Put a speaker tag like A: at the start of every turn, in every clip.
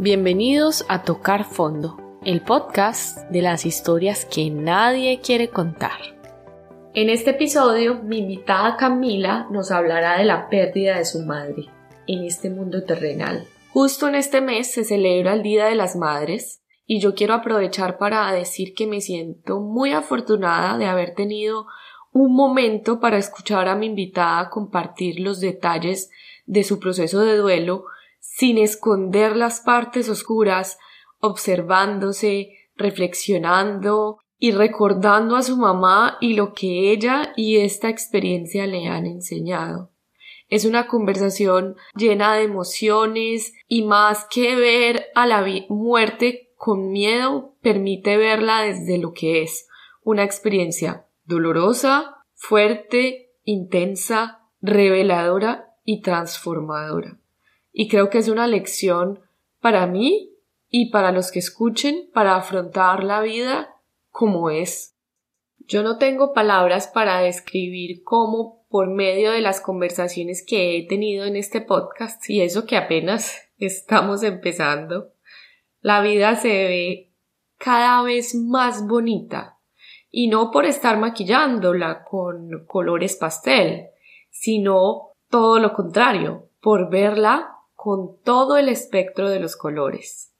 A: Bienvenidos a Tocar Fondo, el podcast de las historias que nadie quiere contar. En este episodio, mi invitada Camila nos hablará de la pérdida de su madre en este mundo terrenal. Justo en este mes se celebra el Día de las Madres y yo quiero aprovechar para decir que me siento muy afortunada de haber tenido un momento para escuchar a mi invitada compartir los detalles de su proceso de duelo sin esconder las partes oscuras, observándose, reflexionando y recordando a su mamá y lo que ella y esta experiencia le han enseñado. Es una conversación llena de emociones y más que ver a la muerte con miedo, permite verla desde lo que es una experiencia dolorosa, fuerte, intensa, reveladora y transformadora y creo que es una lección para mí y para los que escuchen para afrontar la vida como es. Yo no tengo palabras para describir cómo por medio de las conversaciones que he tenido en este podcast y eso que apenas estamos empezando, la vida se ve cada vez más bonita y no por estar maquillándola con colores pastel, sino todo lo contrario, por verla con todo el espectro de los colores.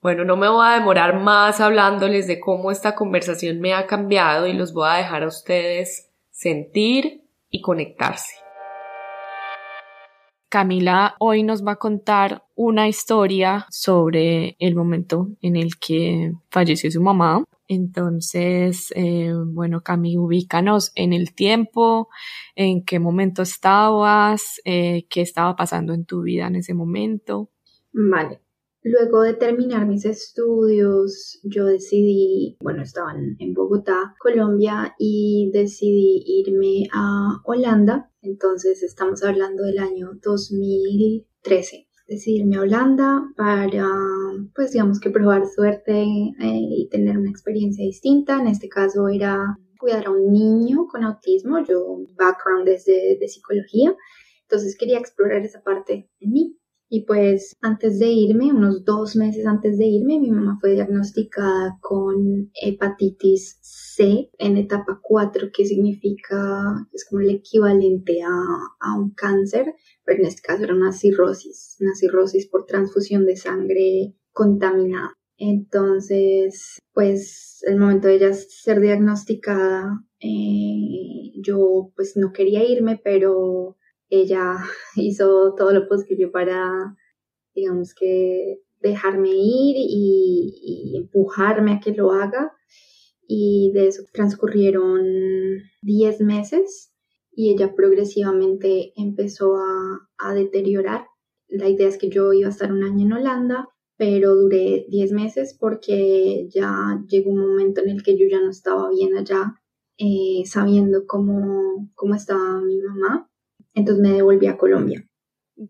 A: Bueno, no me voy a demorar más hablándoles de cómo esta conversación me ha cambiado y los voy a dejar a ustedes sentir y conectarse. Camila hoy nos va a contar una historia sobre el momento en el que falleció su mamá. Entonces, eh, bueno, Cami, ubícanos en el tiempo, en qué momento estabas, eh, qué estaba pasando en tu vida en ese momento.
B: Vale. Luego de terminar mis estudios, yo decidí, bueno, estaba en Bogotá, Colombia, y decidí irme a Holanda. Entonces estamos hablando del año 2013 decidirme a Holanda para, pues digamos que probar suerte eh, y tener una experiencia distinta. En este caso era cuidar a un niño con autismo. Yo, background es de, de psicología, entonces quería explorar esa parte en mí. Y pues antes de irme, unos dos meses antes de irme, mi mamá fue diagnosticada con hepatitis C en etapa 4, que significa, es como el equivalente a, a un cáncer, pero en este caso era una cirrosis, una cirrosis por transfusión de sangre contaminada. Entonces, pues el momento de ella ser diagnosticada, eh, yo pues no quería irme, pero ella hizo todo lo posible para, digamos que, dejarme ir y, empujarme a que lo haga. Y de eso transcurrieron 10 meses y ella progresivamente empezó a, a deteriorar. La idea es que yo iba a estar un año en Holanda, pero duré 10 meses porque ya llegó un momento en el que yo ya no estaba bien allá, eh, sabiendo cómo, cómo estaba mi mamá entonces me devolví a Colombia.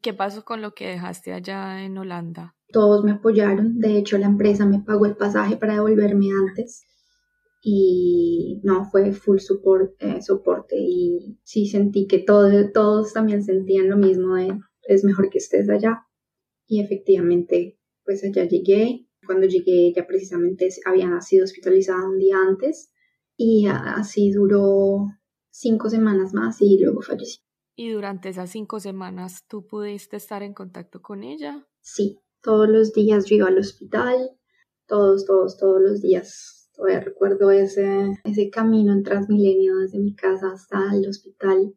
A: ¿Qué pasó con lo que dejaste allá en Holanda?
B: Todos me apoyaron, de hecho la empresa me pagó el pasaje para devolverme antes y no, fue full support, eh, soporte y sí sentí que todos también sentían lo mismo de es mejor que estés allá y efectivamente pues allá llegué. Cuando llegué ya precisamente había sido hospitalizada un día antes y así duró cinco semanas más y luego falleció.
A: ¿Y durante esas cinco semanas tú pudiste estar en contacto con ella?
B: Sí, todos los días yo iba al hospital, todos, todos, todos los días. Todavía recuerdo ese, ese camino en Transmilenio desde mi casa hasta el hospital,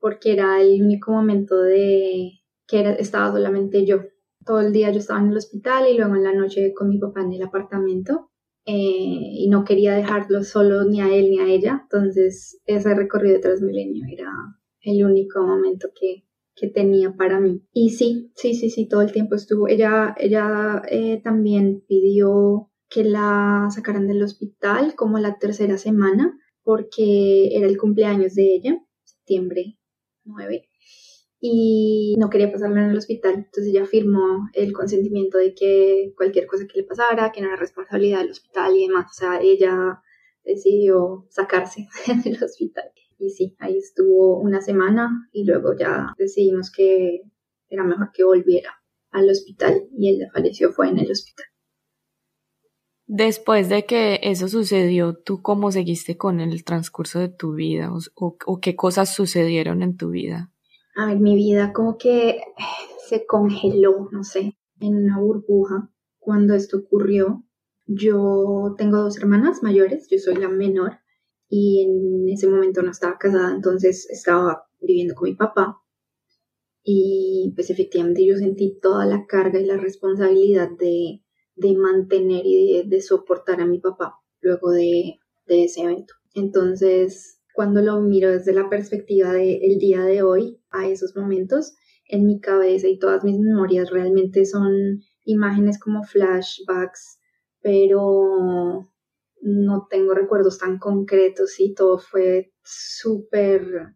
B: porque era el único momento de que era, estaba solamente yo. Todo el día yo estaba en el hospital y luego en la noche con mi papá en el apartamento. Eh, y no quería dejarlo solo ni a él ni a ella. Entonces ese recorrido de Transmilenio era el único momento que, tenía para mí. Y sí, sí, sí, sí, todo el tiempo estuvo. Ella, ella eh, también pidió que la sacaran del hospital como la tercera semana porque era el cumpleaños de ella, septiembre 9, y no quería pasarla en el hospital. Entonces ella firmó el consentimiento de que cualquier cosa que le pasara, que no era responsabilidad del hospital y demás. O sea, ella decidió sacarse del hospital. Y sí, ahí estuvo una semana y luego ya decidimos que era mejor que volviera al hospital y él falleció fue en el hospital.
A: Después de que eso sucedió, ¿tú cómo seguiste con el transcurso de tu vida o, qué cosas sucedieron en tu vida?
B: A ver, mi vida como que se congeló, no sé, en una burbuja cuando esto ocurrió. Yo tengo dos hermanas mayores, yo soy la menor y en ese momento no estaba casada, entonces estaba viviendo con mi papá. Y pues efectivamente yo sentí toda la carga y la responsabilidad de de mantener y de, soportar a mi papá luego de, ese evento. Entonces, cuando lo miro desde la perspectiva del día de hoy, a esos momentos, en mi cabeza y todas mis memorias realmente son imágenes como flashbacks, pero no tengo recuerdos tan concretos y todo fue súper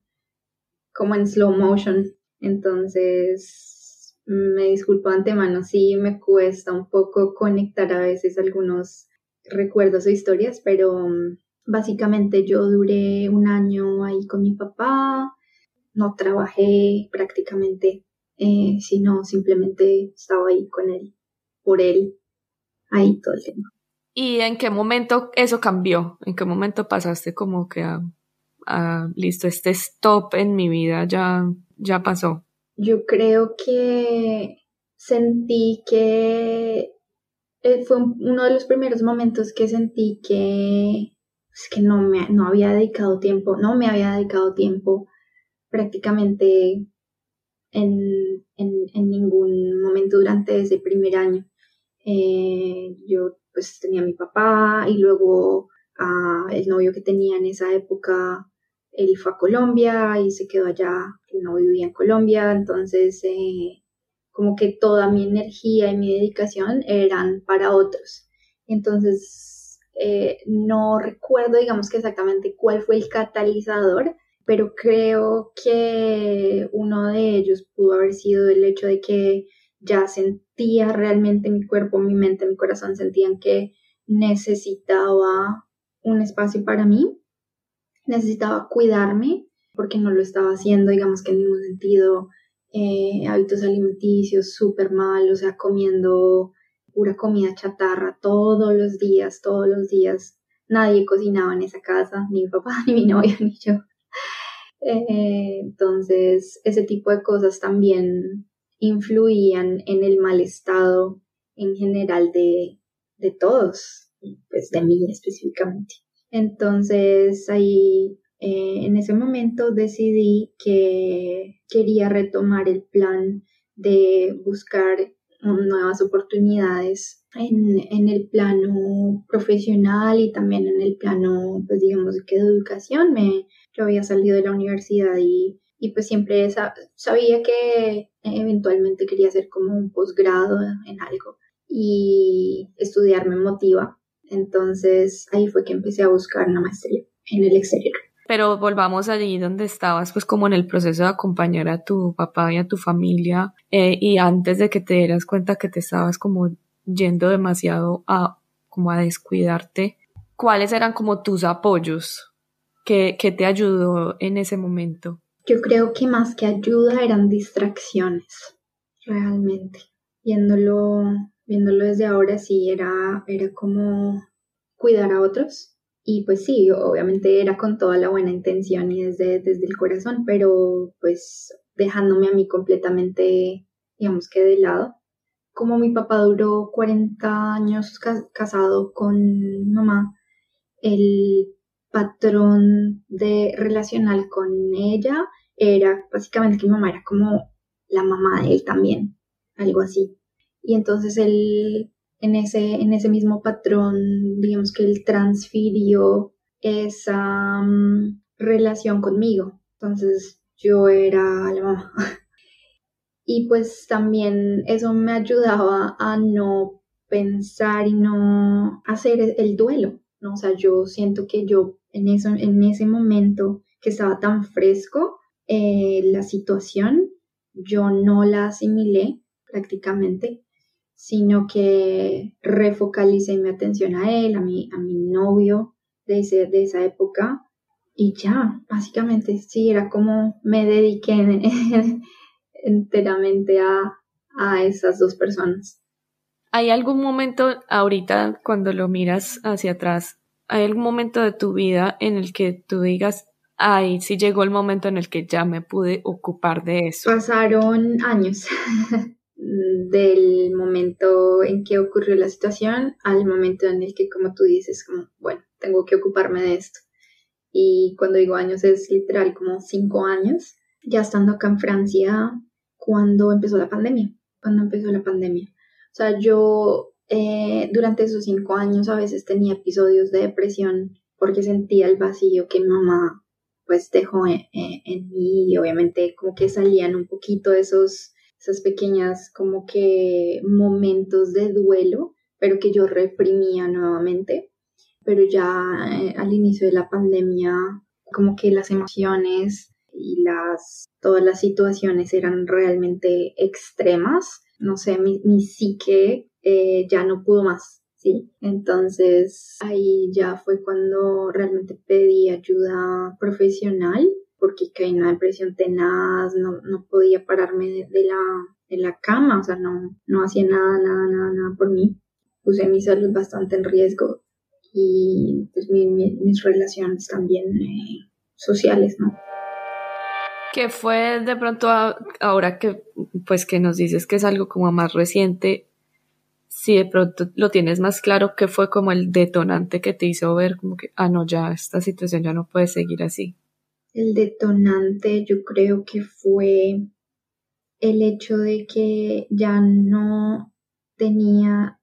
B: como en slow motion. Entonces, me disculpo antemano si me cuesta un poco conectar a veces algunos recuerdos o historias, pero mm, básicamente yo duré un año ahí con mi papá, no trabajé prácticamente, eh, sino simplemente estaba ahí con él, por él, ahí todo el tiempo.
A: ¿Y en qué momento eso cambió? ¿En qué momento pasaste como que a, listo, este stop en mi vida ya, ya pasó?
B: Yo creo que sentí que eh, fue uno de los primeros momentos que sentí que, pues, que no, me, no había dedicado tiempo, no me había dedicado tiempo prácticamente en, ningún momento durante ese primer año. Eh, yo pues tenía mi papá y luego a el novio que tenía en esa época él fue a Colombia y se quedó allá, no vivía en Colombia, entonces eh, como que toda mi energía y mi dedicación eran para otros. Entonces, eh, no recuerdo, digamos que exactamente cuál fue el catalizador, pero creo que uno de ellos pudo haber sido el hecho de que ya sentía realmente mi cuerpo, mi mente, mi corazón sentían que necesitaba un espacio para mí necesitaba cuidarme porque no lo estaba haciendo, digamos que en ningún sentido, eh, hábitos alimenticios súper mal, o sea, comiendo pura comida chatarra todos los días, todos los días. Nadie cocinaba en esa casa, ni mi papá, ni mi novio, ni yo. Eh, entonces, ese tipo de cosas también influían en el mal estado en general de, de todos, pues de mí específicamente. Entonces ahí eh, en ese momento decidí que quería retomar el plan de buscar nuevas oportunidades en, el plano profesional y también en el plano, pues digamos que de educación. Me, yo había salido de la universidad y, y pues siempre sabía que eventualmente quería hacer como un posgrado en algo y estudiar me motiva entonces ahí fue que empecé a buscar una maestría en el exterior.
A: Pero volvamos allí donde estabas, pues como en el proceso de acompañar a tu papá y a tu familia, eh, y antes de que te dieras cuenta que te estabas como yendo demasiado a como a descuidarte, ¿cuáles eran como tus apoyos? ¿Qué, qué te ayudó en ese momento?
B: Yo creo que más que ayuda eran distracciones, realmente. Viéndolo viéndolo desde ahora, sí era, era como cuidar a otros. Y pues sí, obviamente era con toda la buena intención y desde, desde el corazón, pero pues dejándome a mí completamente, digamos que de lado. Como mi papá duró 40 años casado con mi mamá, el patrón de relacional con ella era básicamente que mi mamá era como la mamá de él también, algo así. Y entonces él, en ese, en ese mismo patrón, digamos que él transfirió esa mm, relación conmigo. Entonces yo era la mamá. y pues también eso me ayudaba a no pensar y no hacer el duelo. ¿no? O sea, yo siento que yo en, eso, en ese momento que estaba tan fresco, eh, la situación, yo no la asimilé prácticamente sino que refocalicé mi atención a él, a mi, a mi novio de, de esa época y ya, básicamente sí, era como me dediqué enteramente a, a esas dos personas.
A: ¿Hay algún momento ahorita cuando lo miras hacia atrás, hay algún momento de tu vida en el que tú digas, ay, sí llegó el momento en el que ya me pude ocupar de eso?
B: Pasaron años del momento en que ocurrió la situación al momento en el que, como tú dices, como, bueno, tengo que ocuparme de esto. Y cuando digo años es literal como cinco años, ya estando acá en Francia, cuando empezó la pandemia, cuando empezó la pandemia. O sea, yo eh, durante esos cinco años a veces tenía episodios de depresión porque sentía el vacío que mamá pues dejó en, en mí y obviamente como que salían un poquito esos, esas pequeñas como que momentos de duelo, pero que yo reprimía nuevamente. Pero ya eh, al inicio de la pandemia como que las emociones y las todas las situaciones eran realmente extremas. No sé, mi, mi psique eh, ya no pudo más, ¿sí? Entonces ahí ya fue cuando realmente pedí ayuda profesional porque caí en una depresión tenaz, no, no podía pararme de, la, de la cama, o sea, no, no hacía nada, nada, nada, nada por mí. Puse mi salud bastante en riesgo y pues mis relaciones también eh, sociales, ¿no?
A: ¿Qué fue de pronto ahora que pues que nos dices que es algo como más reciente? Si de pronto lo tienes más claro, ¿qué fue como el detonante que te hizo ver como que, ah, no, ya esta situación ya no puede seguir así?
B: El detonante yo creo que fue el hecho de que ya no tenía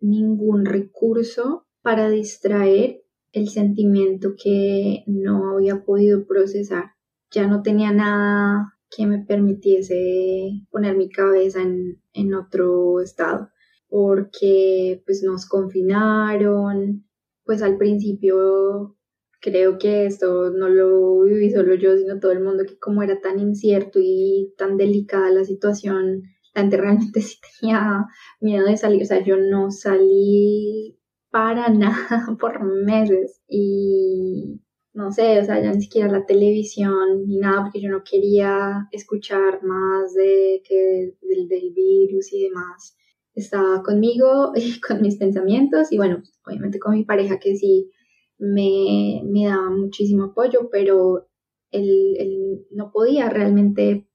B: ningún recurso para distraer el sentimiento que no había podido procesar ya no tenía nada que me permitiese poner mi cabeza en, en otro estado, porque pues nos confinaron, pues al principio creo que esto no lo viví solo yo, sino todo el mundo, que como era tan incierto y tan delicada la situación, la gente realmente sí tenía miedo de salir, o sea, yo no salí para nada por meses y no sé, o sea, ya ni siquiera la televisión ni nada, porque yo no quería escuchar más de que del, del virus y demás. Estaba conmigo y con mis pensamientos y bueno, obviamente con mi pareja que sí me, me daba muchísimo apoyo, pero él, él no podía realmente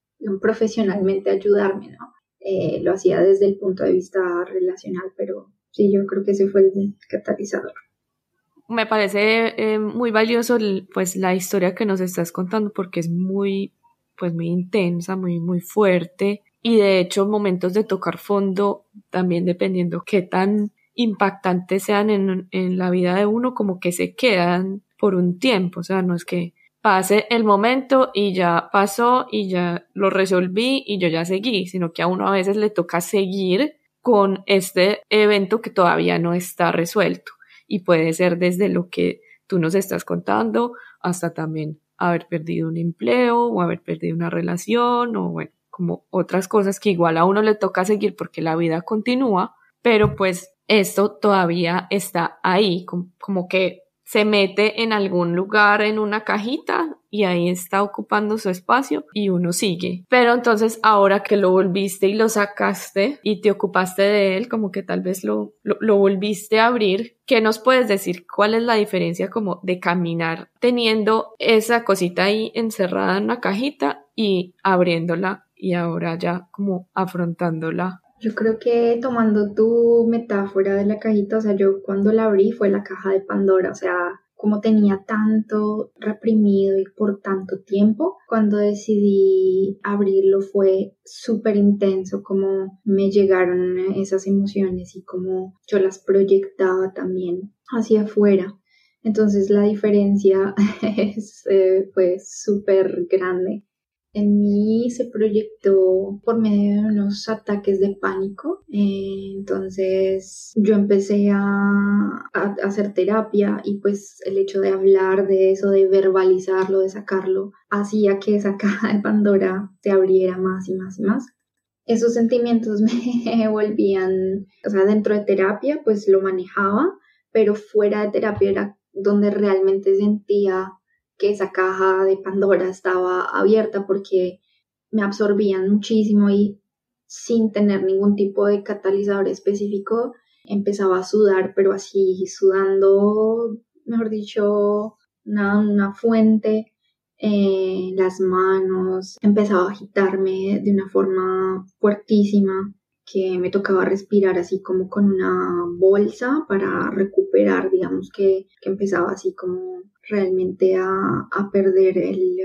B: profesionalmente ayudarme, ¿no? Eh, lo hacía desde el punto de vista relacional, pero sí, yo creo que ese fue el catalizador
A: me parece eh, muy valioso pues la historia que nos estás contando porque es muy pues muy intensa, muy muy fuerte y de hecho momentos de tocar fondo también dependiendo qué tan impactantes sean en, en la vida de uno como que se quedan por un tiempo, o sea, no es que pase el momento y ya pasó y ya lo resolví y yo ya seguí, sino que a uno a veces le toca seguir con este evento que todavía no está resuelto. Y puede ser desde lo que tú nos estás contando hasta también haber perdido un empleo o haber perdido una relación o bueno, como otras cosas que igual a uno le toca seguir porque la vida continúa, pero pues esto todavía está ahí, como, que se mete en algún lugar en una cajita y ahí está ocupando su espacio y uno sigue. Pero entonces ahora que lo volviste y lo sacaste y te ocupaste de él, como que tal vez lo, lo, volviste a abrir, ¿qué nos puedes decir? ¿Cuál es la diferencia como de caminar teniendo esa cosita ahí encerrada en una cajita y abriéndola y ahora ya como afrontándola
B: yo creo que tomando tu metáfora de la cajita, o sea, yo cuando la abrí fue la caja de Pandora, o sea, como tenía tanto reprimido y por tanto tiempo, cuando decidí abrirlo fue súper intenso, como me llegaron esas emociones y como yo las proyectaba también hacia afuera. Entonces la diferencia es, eh, fue súper grande en mí se proyectó por medio de unos ataques de pánico. Eh, entonces yo empecé a, hacer terapia y pues el hecho de hablar de eso, de verbalizarlo, de sacarlo, hacía que esa caja de Pandora se abriera más y más y más. Esos sentimientos me volvían, o sea, dentro de terapia pues lo manejaba, pero fuera de terapia era donde realmente sentía que esa caja de Pandora estaba abierta porque me absorbían muchísimo y sin tener ningún tipo de catalizador específico, empezaba a sudar, pero así sudando, mejor dicho, una, una fuente en las manos, empezaba a agitarme de una forma fuertísima que me tocaba respirar así como con una bolsa para recuperar, digamos que, que empezaba así como realmente a, a perder el,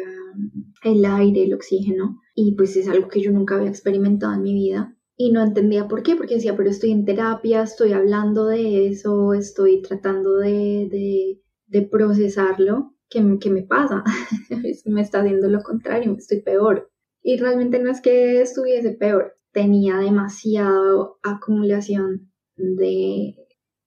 B: el aire, el oxígeno. Y pues es algo que yo nunca había experimentado en mi vida. Y no entendía por qué, porque decía, pero estoy en terapia, estoy hablando de eso, estoy tratando de, de, de procesarlo. ¿Qué, ¿Qué me pasa? me está haciendo lo contrario, estoy peor. Y realmente no es que estuviese peor, tenía demasiada acumulación de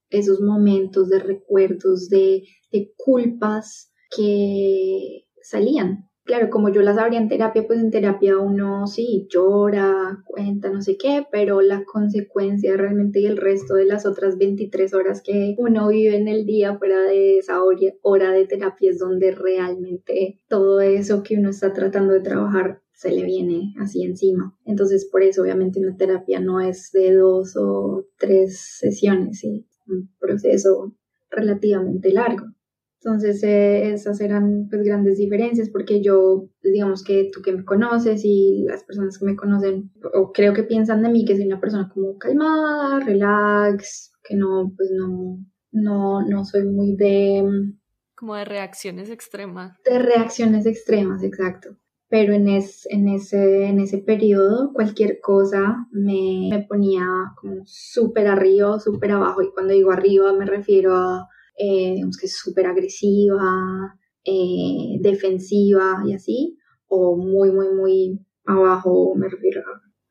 B: esos momentos, de recuerdos, de, de culpas que salían. Claro, como yo las abría en terapia, pues en terapia uno sí llora, cuenta, no sé qué, pero la consecuencia realmente y el resto de las otras 23 horas que uno vive en el día fuera de esa hora de terapia es donde realmente todo eso que uno está tratando de trabajar se le viene así encima. Entonces, por eso, obviamente, una terapia no es de dos o tres sesiones, ¿sí? un proceso relativamente largo. Entonces, eh, esas eran pues grandes diferencias porque yo, digamos que tú que me conoces y las personas que me conocen, o creo que piensan de mí que soy una persona como calmada, relax, que no, pues no, no, no soy muy de...
A: Como de reacciones extremas.
B: De reacciones extremas, exacto. Pero en, es, en, ese, en ese periodo cualquier cosa me, me ponía como súper arriba o súper abajo. Y cuando digo arriba me refiero a eh, digamos que súper agresiva, eh, defensiva y así, o muy, muy, muy abajo, me refiero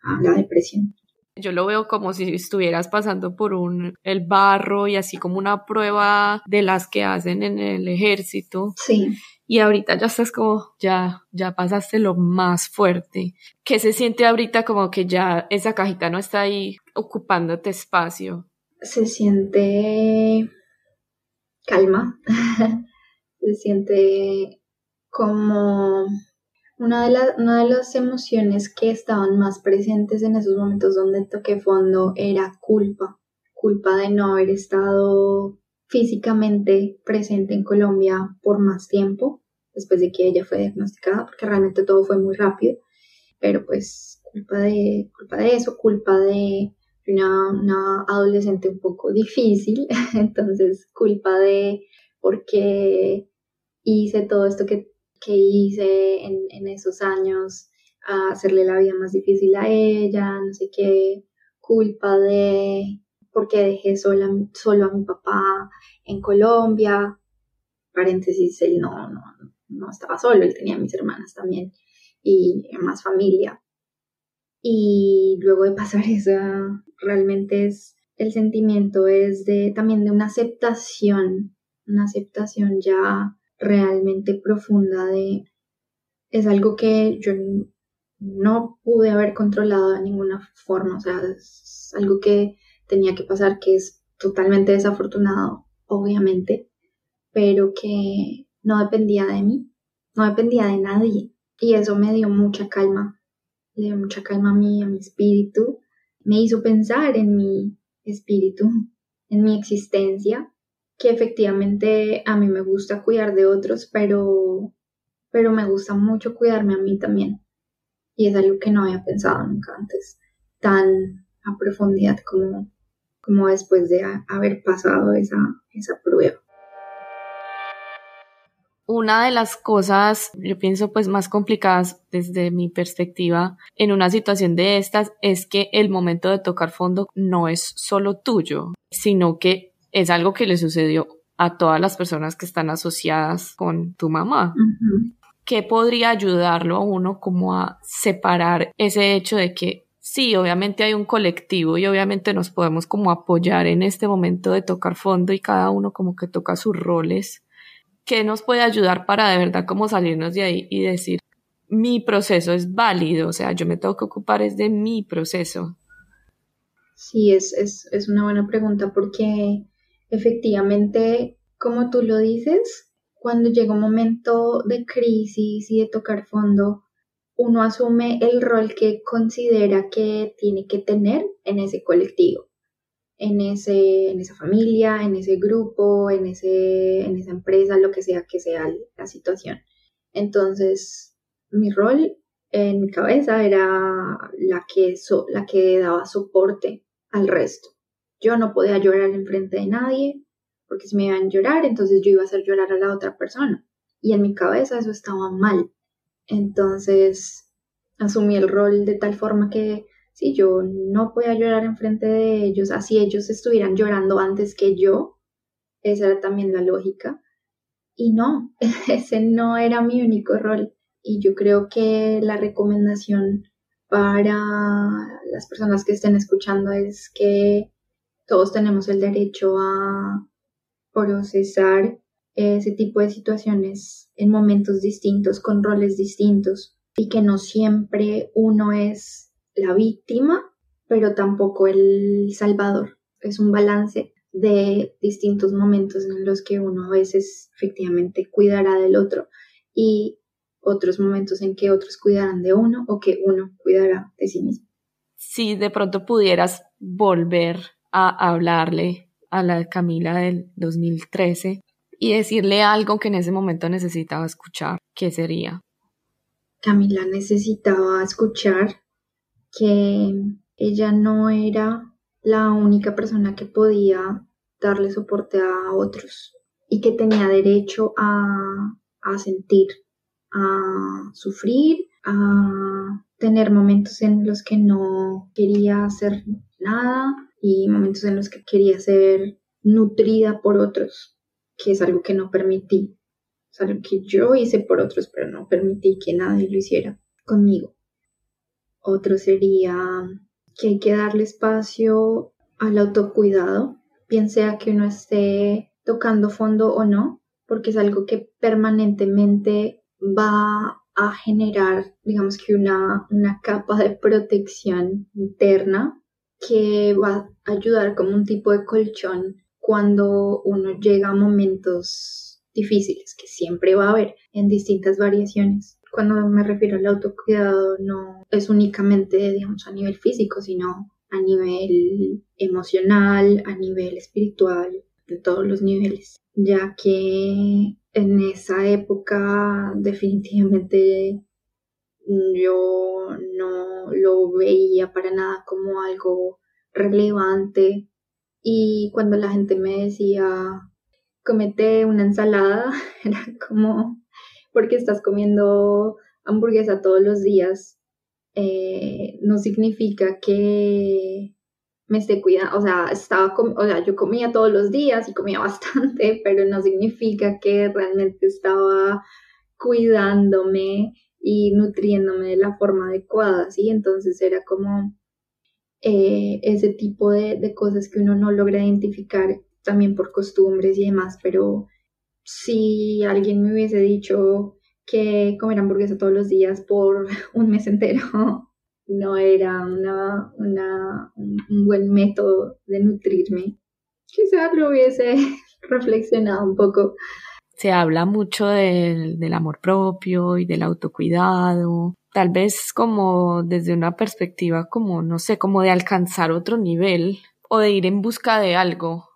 B: a, la depresión.
A: Yo lo veo como si estuvieras pasando por un el barro y así como una prueba de las que hacen en el ejército.
B: Sí.
A: Y ahorita ya estás como, ya, ya pasaste lo más fuerte. ¿Qué se siente ahorita como que ya esa cajita no está ahí ocupándote espacio?
B: Se siente calma, se siente como una de, una de las emociones que estaban más presentes en esos momentos donde toqué fondo era culpa, culpa de no haber estado físicamente presente en Colombia por más tiempo, después de que ella fue diagnosticada, porque realmente todo fue muy rápido, pero pues culpa de, culpa de eso, culpa de una, una adolescente un poco difícil, entonces culpa de por qué hice todo esto que, que hice en, en, esos años, a hacerle la vida más difícil a ella, no sé qué, culpa de por qué dejé sola, solo a mi papá en Colombia, paréntesis, él no, no, no estaba solo, él tenía mis hermanas también y más familia. Y luego de pasar eso, realmente es el sentimiento es de también de una aceptación, una aceptación ya realmente profunda de es algo que yo no pude haber controlado de ninguna forma, o sea, es algo que tenía que pasar que es totalmente desafortunado, obviamente, pero que no dependía de mí, no dependía de nadie. Y eso me dio mucha calma, le dio mucha calma a mí, a mi espíritu. Me hizo pensar en mi espíritu, en mi existencia, que efectivamente a mí me gusta cuidar de otros, pero, pero me gusta mucho cuidarme a mí también. Y es algo que no había pensado nunca antes, tan a profundidad como, como después de haber pasado esa, esa prueba
A: una de las cosas, yo pienso, pues más complicadas desde mi perspectiva en una situación de estas es que el momento de tocar fondo no es solo tuyo, sino que es algo que le sucedió a todas las personas que están asociadas con tu mamá. ¿Qué podría ayudarlo a uno como a separar ese hecho de que sí, obviamente hay un colectivo y obviamente nos podemos como apoyar en este momento de tocar fondo y cada uno como que toca sus roles, ¿qué nos puede ayudar para de verdad como salirnos de ahí y decir, mi proceso es válido, o sea, yo me tengo que ocupar es de mi proceso?
B: Sí, es, es, es una buena pregunta porque efectivamente, como tú lo dices, cuando llega un momento de crisis y de tocar fondo, uno asume el rol que considera que tiene que tener en ese colectivo, en, ese, en esa familia, en ese grupo, en, ese, en esa empresa, lo que sea que sea la situación. Entonces, mi rol en mi cabeza era la que, la que daba soporte al resto. Yo no podía llorar en frente de nadie, porque si me iban a llorar, entonces yo iba a hacer llorar a la otra persona. Y en mi cabeza eso estaba mal. Entonces asumí el rol de tal forma que si yo no podía llorar en frente de ellos, así ellos estuvieran llorando antes que yo, esa era también la lógica. Y no, ese no era mi único rol. Y yo creo que la recomendación para las personas que estén escuchando es que todos tenemos el derecho a procesar ese tipo de situaciones en momentos distintos, con roles distintos, y que no siempre uno es la víctima, pero tampoco el salvador. Es un balance de distintos momentos en los que uno a veces efectivamente cuidará del otro y otros momentos en que otros cuidarán de uno o que uno cuidará de sí mismo.
A: Si de pronto pudieras volver a hablarle a la Camila del 2013 y decirle algo que en ese momento necesitaba escuchar, ¿qué sería?
B: Camila necesitaba escuchar que ella no era la única persona que podía darle soporte a otros y que tenía derecho a, a sentir, a sufrir, a tener momentos en los que no quería hacer nada y momentos en los que quería ser nutrida por otros, que es algo que no permití. Es algo que yo hice por otros, pero no permití que nadie lo hiciera conmigo. Otro sería que hay que darle espacio al autocuidado, bien sea que uno esté tocando fondo o no, porque es algo que permanentemente va a generar, digamos que una, una capa de protección interna que va a ayudar como un tipo de colchón cuando uno llega a momentos difíciles, que siempre va a haber en distintas variaciones. Cuando me refiero al autocuidado, no es únicamente, digamos, a nivel físico, sino a nivel emocional, a nivel espiritual, de todos los niveles, ya que en esa época definitivamente yo no lo veía para nada como algo relevante. Y cuando la gente me decía comete una ensalada era como porque estás comiendo hamburguesa todos los días eh, no significa que me esté cuidando, o sea, estaba, o sea, yo comía todos los días y comía bastante, pero no significa que realmente estaba cuidándome y nutriéndome de la forma adecuada, ¿sí? Entonces era como eh, ese tipo de, de, cosas que uno no logra identificar también por costumbres y demás, pero si alguien me hubiese dicho que comer hamburguesa todos los días por un mes entero no era una, un buen método de nutrirme, quizás lo hubiese reflexionado un poco
A: se habla mucho del, del, amor propio y del autocuidado, tal vez como desde una perspectiva como, no sé, como de alcanzar otro nivel o de ir en busca de algo.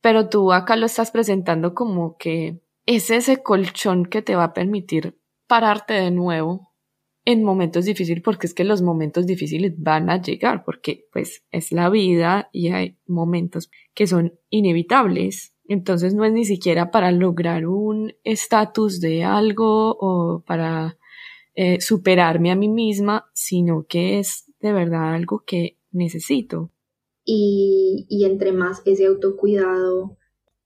A: Pero tú acá lo estás presentando como que es ese colchón que te va a permitir pararte de nuevo en momentos difíciles, porque es que los momentos difíciles van a llegar, porque pues es la vida y hay momentos que son inevitables entonces no es ni siquiera para lograr un estatus de algo o para eh, superarme a mí misma, sino que es de verdad algo que necesito.
B: Y, y entre más ese autocuidado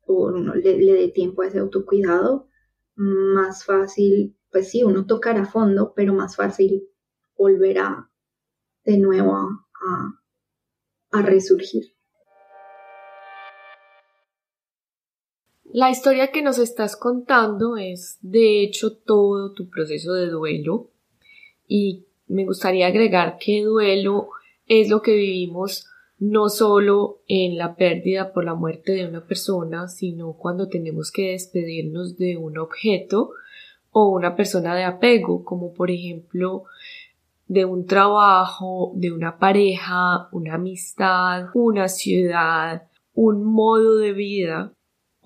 B: o uno le, dé tiempo a ese autocuidado, más fácil, pues sí, uno tocará a fondo, pero más fácil volverá de nuevo a, a resurgir.
A: La historia que nos estás contando es, de hecho, todo tu proceso de duelo y me gustaría agregar que duelo es lo que vivimos no solo en la pérdida por la muerte de una persona, sino cuando tenemos que despedirnos de un objeto o una persona de apego, como por ejemplo de un trabajo, de una pareja, una amistad, una ciudad, un modo de vida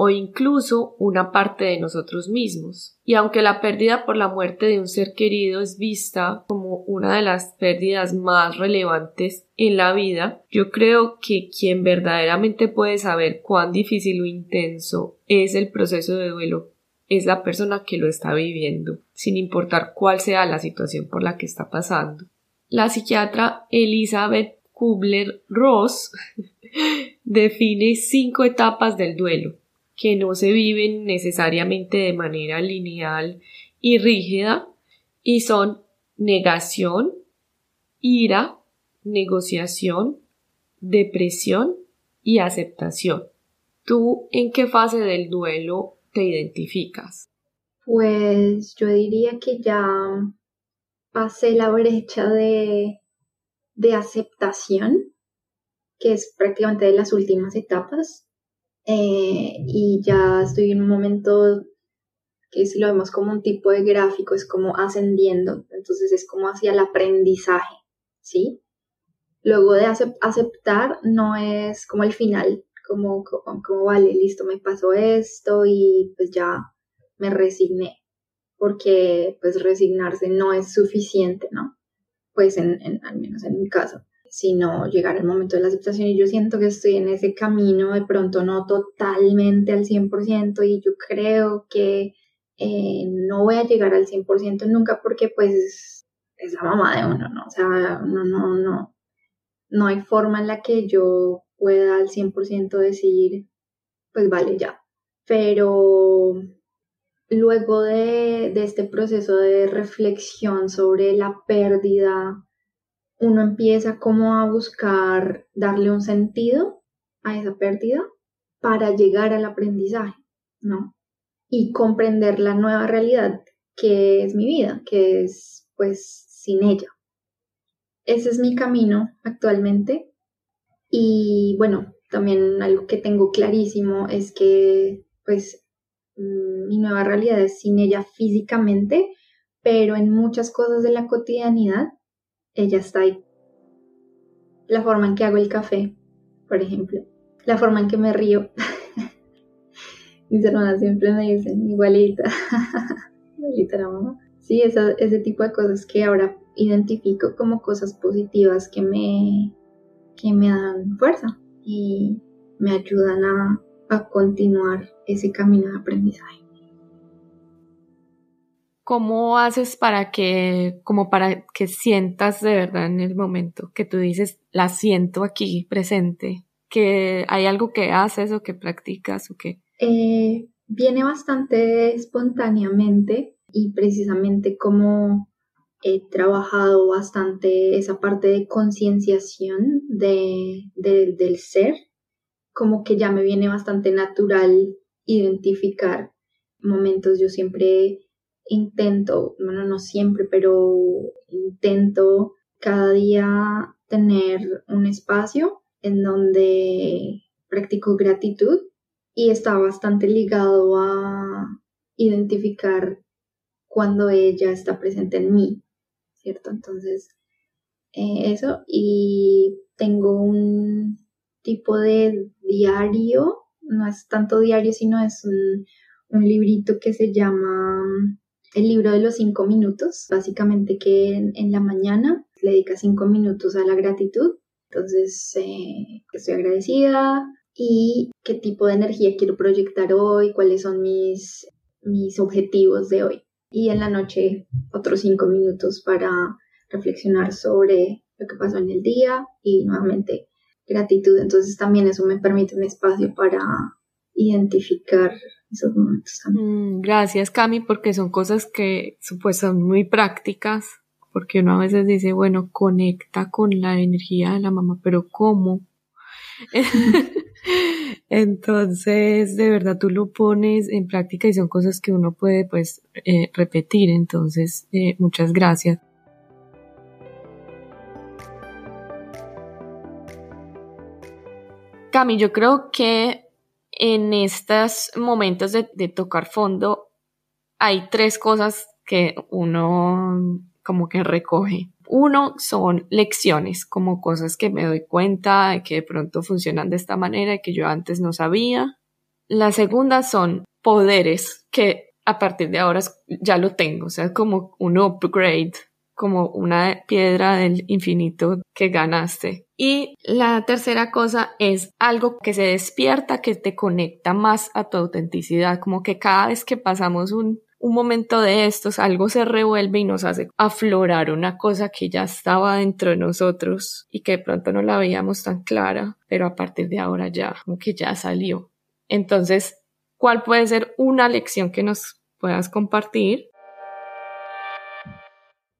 A: o incluso una parte de nosotros mismos. Y aunque la pérdida por la muerte de un ser querido es vista como una de las pérdidas más relevantes en la vida, yo creo que quien verdaderamente puede saber cuán difícil o intenso es el proceso de duelo es la persona que lo está viviendo, sin importar cuál sea la situación por la que está pasando. La psiquiatra Elizabeth Kubler-Ross define cinco etapas del duelo, que no se viven necesariamente de manera lineal y rígida, y son negación, ira, negociación, depresión y aceptación. ¿Tú en qué fase del duelo te identificas?
B: Pues yo diría que ya pasé la brecha de, de aceptación, que es prácticamente de las últimas etapas, eh, y ya estoy en un momento que si lo vemos como un tipo de gráfico, es como ascendiendo, entonces es como hacia el aprendizaje, ¿sí? Luego de aceptar no es como el final, como, como, vale, listo, me pasó esto y pues ya me resigné, porque pues resignarse no es suficiente, ¿no? Pues en, al menos en mi caso sino llegar al momento de la aceptación y yo siento que estoy en ese camino, de pronto no totalmente al 100% y yo creo que eh, no voy a llegar al 100% nunca porque pues es la mamá de uno, ¿no? O sea, no, no, no, no hay forma en la que yo pueda al 100% decir, pues vale ya. Pero luego de, de este proceso de reflexión sobre la pérdida, uno empieza como a buscar darle un sentido a esa pérdida para llegar al aprendizaje, ¿no? Y comprender la nueva realidad que es mi vida, que es pues sin ella. Ese es mi camino actualmente y bueno, también algo que tengo clarísimo es que pues mm, mi nueva realidad es sin ella físicamente, pero en muchas cosas de la cotidianidad ella está ahí. La forma en que hago el café, por ejemplo. La forma en que me río. Mis hermanas siempre me dicen, igualita. igualita la mamá. Sí, ese tipo de cosas que ahora identifico como cosas positivas que me, que me dan fuerza y me ayudan a, a continuar ese camino de aprendizaje.
A: ¿Cómo haces para que, como para que sientas de verdad en el momento que tú dices, la siento aquí presente? ¿Que hay algo que haces o que practicas o que?
B: Eh, viene bastante espontáneamente y precisamente como he trabajado bastante esa parte de concienciación de, del ser, como que ya me viene bastante natural identificar momentos. Yo siempre intento, bueno, no siempre, pero intento cada día tener un espacio en donde practico gratitud y está bastante ligado a identificar cuando ella está presente en mí, ¿cierto? Entonces, eh, eso, y tengo un tipo de diario, no es tanto diario, sino es un, un librito que se llama el libro de los cinco minutos, básicamente que en, la mañana le dedica cinco minutos a la gratitud. Entonces, eh, estoy agradecida y qué tipo de energía quiero proyectar hoy, cuáles son mis, mis objetivos de hoy. Y en la noche, otros cinco minutos para reflexionar sobre lo que pasó en el día y nuevamente gratitud. Entonces, también eso me permite un espacio para identificar esos momentos
A: también. Mm, gracias, Cami, porque son cosas que pues, son muy prácticas, porque uno a veces dice, bueno, conecta con la energía de la mamá, pero ¿cómo? entonces, de verdad, tú lo pones en práctica y son cosas que uno puede, pues, eh, repetir. Entonces, eh, muchas gracias. Cami, yo creo que en estos momentos de, tocar fondo hay tres cosas que uno como que recoge. Uno son lecciones, como cosas que me doy cuenta de que de pronto funcionan de esta manera y que yo antes no sabía. La segunda son poderes que a partir de ahora ya lo tengo, o sea, como un upgrade, como una piedra del infinito que ganaste. Y la tercera cosa es algo que se despierta, que te conecta más a tu autenticidad, como que cada vez que pasamos un, un momento de estos, algo se revuelve y nos hace aflorar una cosa que ya estaba dentro de nosotros y que de pronto no la veíamos tan clara, pero a partir de ahora ya, como que ya salió. Entonces, ¿cuál puede ser una lección que nos puedas compartir?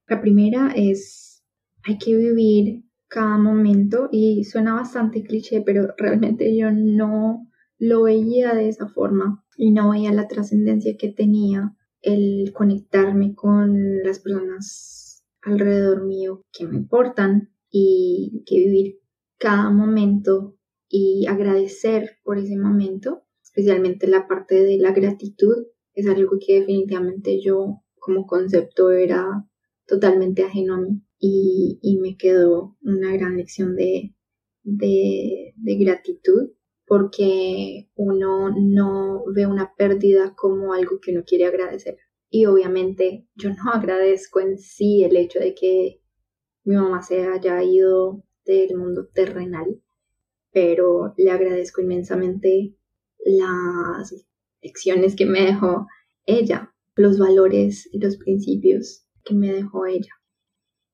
B: La primera es, hay que vivir cada momento y suena bastante cliché, pero realmente yo no lo veía de esa forma y no veía la trascendencia que tenía el conectarme con las personas alrededor mío que me importan y que vivir cada momento y agradecer por ese momento, especialmente la parte de la gratitud, es algo que definitivamente yo como concepto era totalmente ajeno a mí y, me quedó una gran lección de, de, de gratitud porque uno no ve una pérdida como algo que uno quiere agradecer. Y obviamente yo no agradezco en sí el hecho de que mi mamá se haya ido del mundo terrenal, pero le agradezco inmensamente las lecciones que me dejó ella, los valores y los principios que me dejó ella.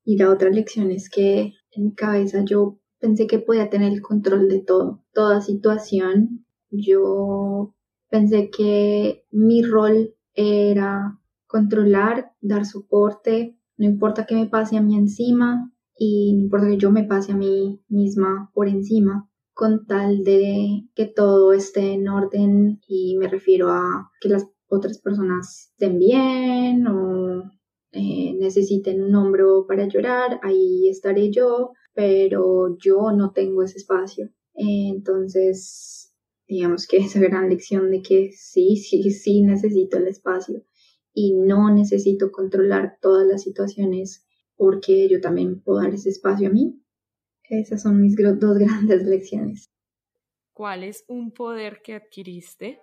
B: Y la otra lección es que en mi cabeza yo pensé que podía tener el control de todo, toda situación. Yo pensé que mi rol era controlar, dar soporte, no importa que me pase a mí encima y no importa que yo me pase a mí misma por encima, con tal de que todo esté en orden y me refiero a que las otras personas estén bien o eh, necesiten un hombro para llorar, ahí estaré yo, pero yo no tengo ese espacio. entonces, digamos que esa gran lección de que sí, sí, sí necesito el espacio y no necesito controlar todas las situaciones porque yo también puedo dar ese espacio a mí. Esas son mis dos grandes lecciones.
A: ¿Cuál es un poder que adquiriste?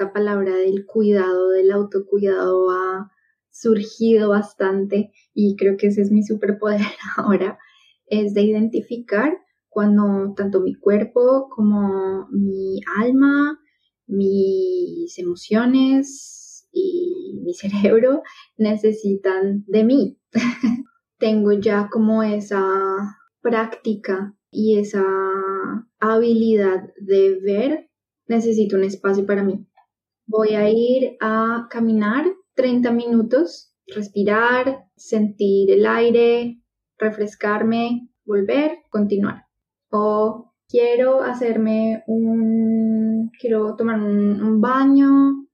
B: Esta palabra del cuidado, del autocuidado ha surgido bastante y creo que ese es mi superpoder ahora, es de identificar cuando tanto mi cuerpo como mi alma, mis emociones y mi cerebro necesitan de mí. Tengo ya como esa práctica y esa habilidad de ver, necesito un espacio para mí. Voy a ir a caminar 30 minutos, respirar, sentir el aire, refrescarme, volver, continuar. O quiero hacerme un, quiero tomar un, baño,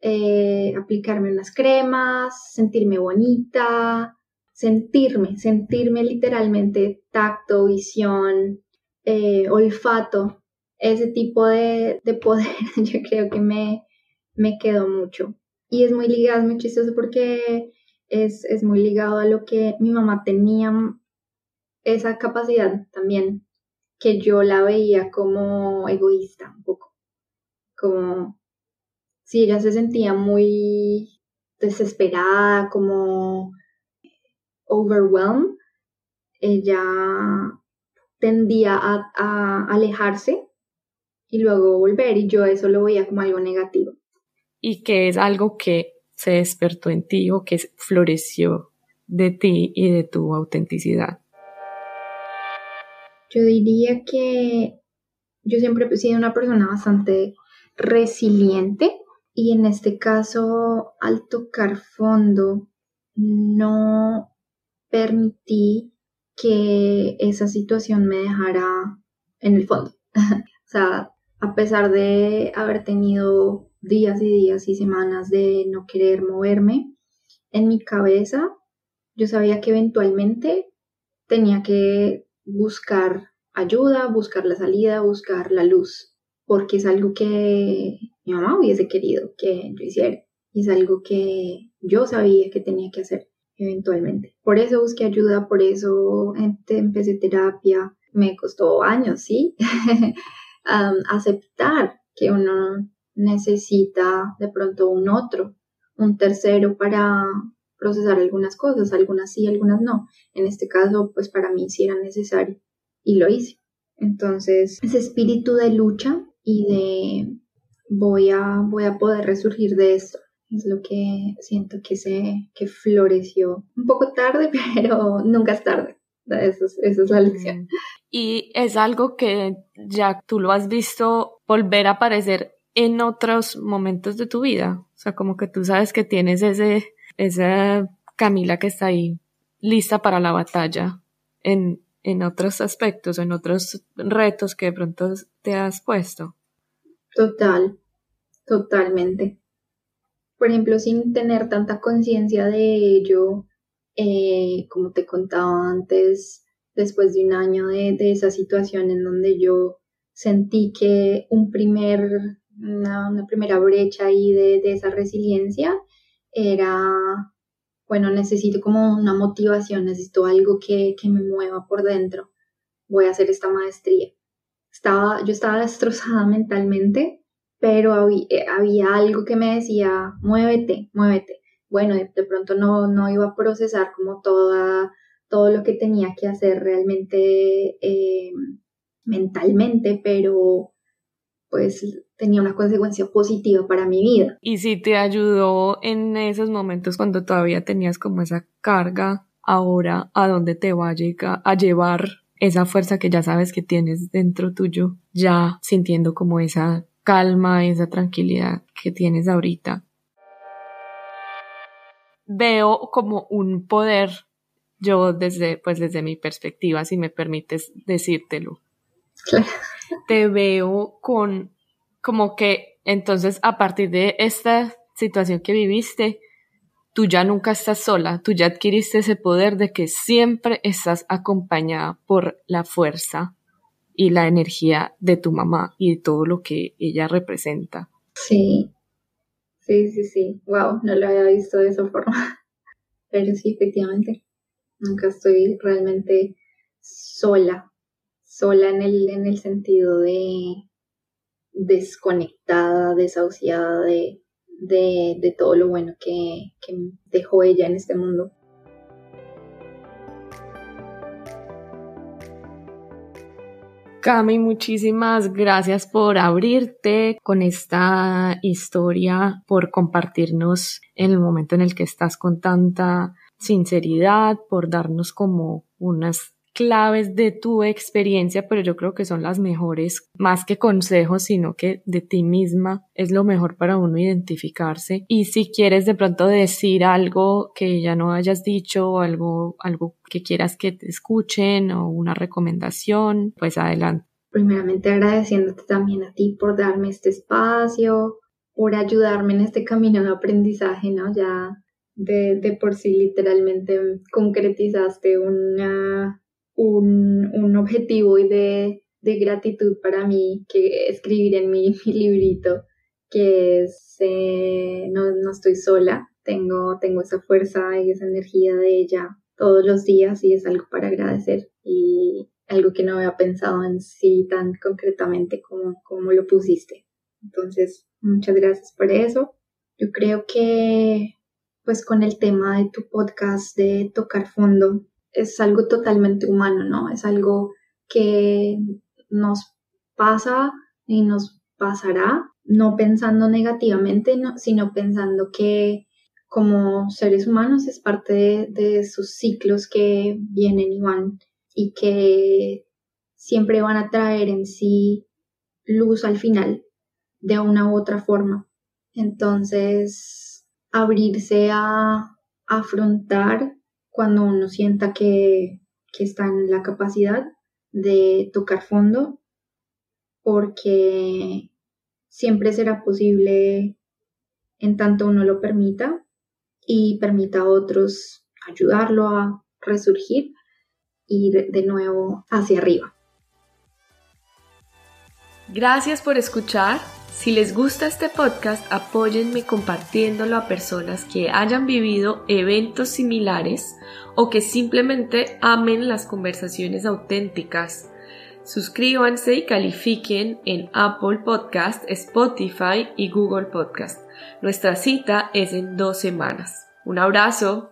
B: eh, aplicarme unas cremas, sentirme bonita, sentirme, sentirme literalmente tacto, visión, eh, olfato, ese tipo de, poder yo creo que me, me quedó mucho. Y es muy ligado, es muy chistoso porque es, es muy ligado a lo que mi mamá tenía, esa capacidad también, que yo la veía como egoísta un poco, como si ella se sentía muy desesperada, como overwhelmed, ella tendía a, a, alejarse y luego volver y yo eso lo veía como algo negativo
A: y que es algo que se despertó en ti o que floreció de ti y de tu autenticidad?
B: Yo diría que yo siempre he sido una persona bastante resiliente y en este caso al tocar fondo no permití que esa situación me dejara en el fondo. o sea, a pesar de haber tenido días y días y semanas de no querer moverme, en mi cabeza yo sabía que eventualmente tenía que buscar ayuda, buscar la salida, buscar la luz, porque es algo que mi mamá hubiese querido que yo hiciera. Y es algo que yo sabía que tenía que hacer eventualmente. Por eso busqué ayuda, por eso empecé terapia. Me costó años, ¿sí? aceptar que uno necesita de pronto un otro, un tercero para procesar algunas cosas, algunas sí, algunas no. En este caso, pues para mí sí era necesario y lo hice. Entonces, ese espíritu de lucha y de voy a, voy a poder resurgir de esto. Es lo que siento que se que floreció un poco tarde, pero nunca es tarde. Eso es, eso es la lección.
A: Y es algo que ya tú lo has visto volver a aparecer en otros momentos de tu vida. O sea, como que tú sabes que tienes ese, esa Camila que está ahí lista para la batalla en, en otros aspectos, en otros retos que de pronto te has puesto.
B: Total, totalmente. Por ejemplo, sin tener tanta conciencia de ello, eh, como te contaba antes, después de un año de, de, esa situación en donde yo sentí que un primer, una, primera brecha ahí de, de, esa resiliencia era, bueno, necesito como una motivación, necesito algo que, que me mueva por dentro, voy a hacer esta maestría. Estaba, yo estaba destrozada mentalmente, pero había, eh, había algo que me decía, muévete, muévete. Bueno, de, pronto no, no iba a procesar como toda, todo lo que tenía que hacer realmente eh, mentalmente, pero pues tenía una consecuencia positiva para mi vida.
A: Y si te ayudó en esos momentos cuando todavía tenías como esa carga, ahora a dónde te va a, a llevar esa fuerza que ya sabes que tienes dentro tuyo, ya sintiendo como esa calma, esa tranquilidad que tienes ahorita. Veo como un poder, yo desde, pues desde mi perspectiva, si me permites decírtelo. Te veo con como que entonces a partir de esta situación que viviste, tú ya nunca estás sola, tú ya adquiriste ese poder de que siempre estás acompañada por la fuerza y la energía de tu mamá y de todo lo que ella representa.
B: Sí, sí, sí, sí. Wow, no lo había visto de esa forma. Pero sí, efectivamente, nunca estoy realmente sola, sola en el, en el sentido de desconectada, desahuciada de, de, de todo lo bueno que, que dejó ella en este mundo.
A: Cami, muchísimas gracias por abrirte con esta historia, por compartirnos en el momento en el que estás con tanta sinceridad, por darnos como unas claves de tu experiencia, pero yo creo que son las mejores, más que consejos, sino que de ti misma es lo mejor para uno identificarse. Y si quieres de pronto decir algo que ya no hayas dicho, o algo, algo que quieras que te escuchen o una recomendación, pues adelante.
B: Primeramente agradeciéndote también a ti por darme este espacio, por ayudarme en este camino de aprendizaje, ¿no? Ya de, de por sí literalmente concretizaste una, un, un objetivo y de, de, gratitud para mí que escribir en mi, mi librito, que es eh, no, no estoy sola, tengo, tengo esa fuerza y esa energía de ella todos los días y es algo para agradecer y algo que no había pensado en sí tan concretamente como, como lo pusiste. Entonces, muchas gracias por eso. Yo creo que pues con el tema de tu podcast de tocar fondo es algo totalmente humano, ¿no? Es algo que nos pasa y nos pasará, no pensando negativamente, sino pensando que como seres humanos es parte de, de sus ciclos que vienen y van y que siempre van a traer en sí luz al final de una u otra forma. Entonces, abrirse a afrontar cuando uno sienta que, que está en la capacidad de tocar fondo, porque siempre será posible en tanto uno lo permita y permita a otros ayudarlo a resurgir y de nuevo hacia arriba.
A: Gracias por escuchar Si les gusta este podcast, apóyenme compartiéndolo a personas que hayan vivido eventos similares o que simplemente amen las conversaciones auténticas. Suscríbanse y califiquen en Apple Podcast, Spotify y Google Podcast. Nuestra cita es en dos semanas. Un abrazo.